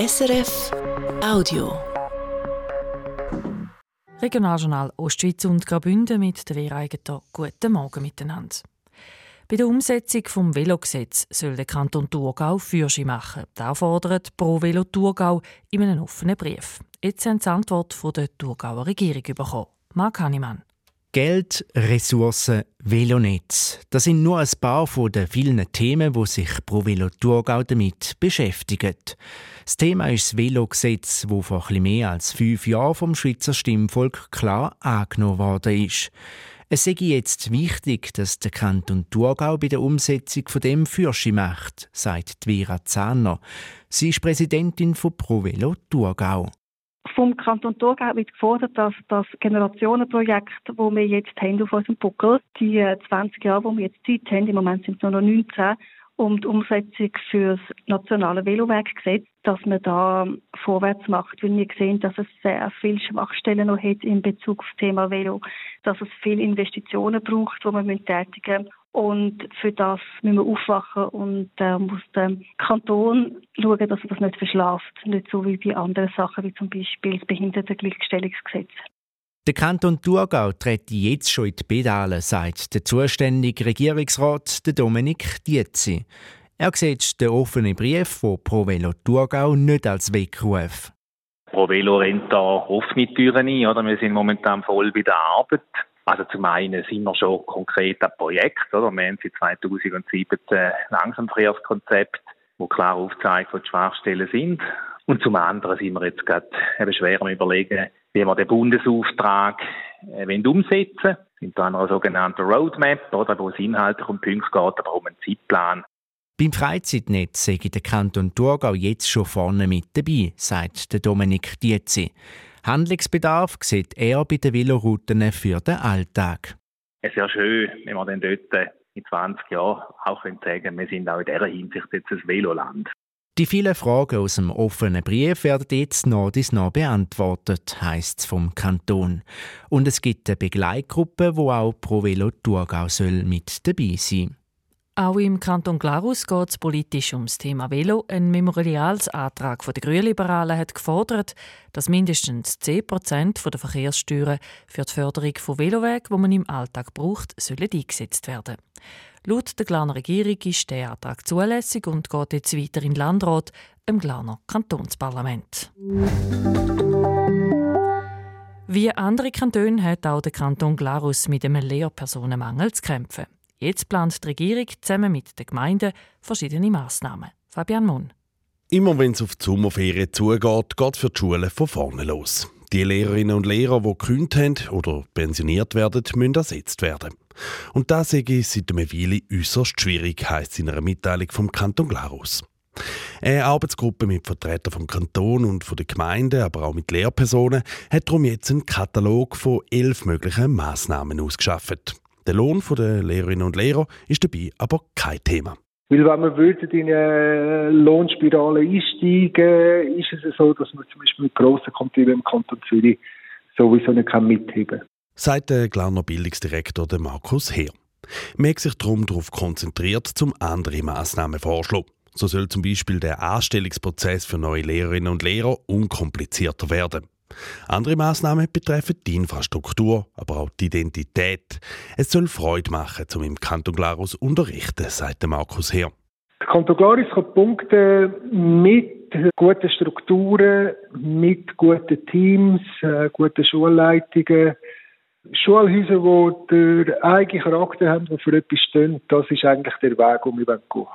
SRF Audio. Regionaljournal Ostschweiz und Graubünden mit der Wehreigeter. Guten Morgen miteinander. Bei der Umsetzung des Velogesetz soll der Kanton Thurgau Fürsche machen. Das fordert Pro Velo Thurgau in einem offenen Brief. Jetzt haben sie Antwort von der Thurgauer Regierung bekommen. Marc Hannemann. Geld, Ressourcen, Velonetz. Das sind nur ein paar von den vielen Themen, wo sich Pro Velo Thurgau damit beschäftigt. Das Thema ist das Velogesetz, das vor etwas mehr als fünf Jahren vom Schweizer Stimmvolk klar angenommen worden ist. Es sei jetzt wichtig, dass der Kanton Thurgau bei der Umsetzung von dem Fürsche macht, sagt Vera Zahner. Sie ist Präsidentin von ProVelo Thurgau. Vom Kanton Thurgau wird gefordert, dass das Generationenprojekt, das wir jetzt haben auf unserem Buckel, die 20 Jahre, die wir jetzt Zeit haben, im Moment sind es nur noch 19, um die Umsetzung für das nationale Veloweggesetz, dass man da vorwärts macht, weil wir sehen, dass es sehr viele Schwachstellen noch hat in Bezug auf das Thema Velo, dass es viele Investitionen braucht, die man tätigen müssen. Und für das müssen wir aufwachen und äh, muss der Kanton schauen, dass er das nicht verschlaft. Nicht so wie bei anderen Sachen, wie zum Beispiel das Behindertengleichstellungsgesetz. Der Kanton Thurgau tritt jetzt schon in die Pedale, sagt der zuständige Regierungsrat Dominik Dietzi. Er sieht den offenen Brief von ProVelo Thurgau nicht als Weckruf. ProVelo rennt da offene Türen ein. Oder? Wir sind momentan voll bei der Arbeit. Also zum einen sind wir schon konkret ein Projekt. Oder? Wir haben seit 2017 ein Langsamverkehrskonzept, das klar aufzeigt, wo die Schwachstellen sind. Und zum anderen sind wir jetzt gerade eben schwer am überlegen, wie wir den Bundesauftrag äh, umsetzen sind da einer sogenannten Roadmap, oder, wo es inhaltlich um Punkte geht, aber um einen Zeitplan. Beim Freizeitnetz sei der Kanton Thurgau jetzt schon vorne mit dabei, sagt Dominik Dietzi. Handlungsbedarf sieht er bei den Velorouten für den Alltag. Es wäre schön, wenn wir dann dort in 20 Jahren auch sagen können, wir sind auch in dieser Hinsicht jetzt ein Veloland. Die vielen Fragen aus dem offenen Brief werden jetzt noch dies noch beantwortet, heisst es vom Kanton. Und es gibt eine Begleitgruppe, wo auch Pro Velo Thurgau soll mit dabei sein. Auch im Kanton Glarus geht es politisch ums Thema Velo. Ein Memorialsantrag der Grünliberalen hat gefordert, dass mindestens 10% der Verkehrssteuern für die Förderung von Velowegen, die man im Alltag braucht, sollen eingesetzt werden. Laut der Glarner Regierung ist der Antrag zulässig und geht jetzt weiter in den Landrat, im Glarner Kantonsparlament. Wie andere Kantone hat auch der Kanton Glarus mit einem Lehrpersonenmangel zu kämpfen. Jetzt plant die Regierung zusammen mit den Gemeinden verschiedene Massnahmen. Fabian Munn. Immer wenn es auf die Sommerferien zugeht, geht es für die Schulen von vorne los. Die Lehrerinnen und Lehrer, die gekündigt haben oder pensioniert werden, müssen ersetzt werden. Und das ich seit einer Weile äußerst schwierig, heisst in einer Mitteilung vom Kanton Glarus. Eine Arbeitsgruppe mit Vertretern vom Kanton und der Gemeinde, aber auch mit Lehrpersonen, hat darum jetzt einen Katalog von elf möglichen Massnahmen ausgeschafft. Der Lohn der Lehrerinnen und Lehrer ist dabei aber kein Thema. Weil wenn wir würden in eine Lohnspirale einsteigen, ist es so, dass man zum Beispiel mit grossen Konzernen im Kanton Zürich sowieso nicht mitheben kann sagt der Glarner Bildungsdirektor Markus Heer. Man hat sich darum darauf konzentriert, zum andere Massnahmen vorzuschlagen. So soll zum Beispiel der Anstellungsprozess für neue Lehrerinnen und Lehrer unkomplizierter werden. Andere Maßnahmen betreffen die Infrastruktur, aber auch die Identität. Es soll Freude machen, zum im Kanton Glarus unterrichten, sagt Markus Heer. Der Kanton Glarus kann Punkte mit guten Strukturen, mit guten Teams, äh, guten Schulleitungen, Schulhäuser, die den eigenen Charakter haben, die für etwas stehen, das ist eigentlich der Weg, den wir gehen wollen.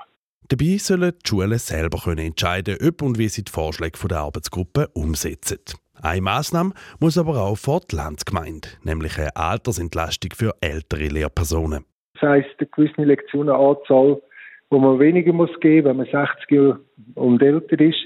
Dabei sollen die Schulen selber entscheiden ob und wie sie die Vorschläge der Arbeitsgruppe umsetzen. Eine Massnahme muss aber auch vor die Landsgemeinde, nämlich eine Altersentlastung für ältere Lehrpersonen. Das heisst, eine gewisse Lektionenanzahl, die man weniger muss geben wenn man 60 Jahre und älter ist.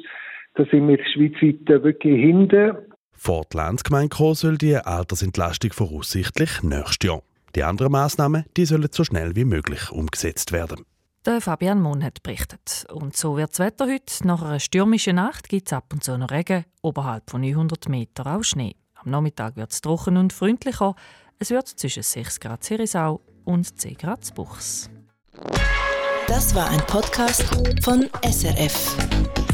Da sind wir schweizweit wirklich hinten. Vor die Landsgemeinde kommen soll die Altersentlastung voraussichtlich nächstes Jahr. Die anderen Massnahmen die sollen so schnell wie möglich umgesetzt werden. Der Fabian Mohn hat berichtet. Und so wird das Wetter heute. Nach einer stürmischen Nacht gibt es ab und zu noch Regen, oberhalb von 900 Metern auch Schnee. Am Nachmittag wird es trocken und freundlicher. Es wird zwischen 6 Grad Zirisau und 10 Grad Buchs. Das war ein Podcast von SRF.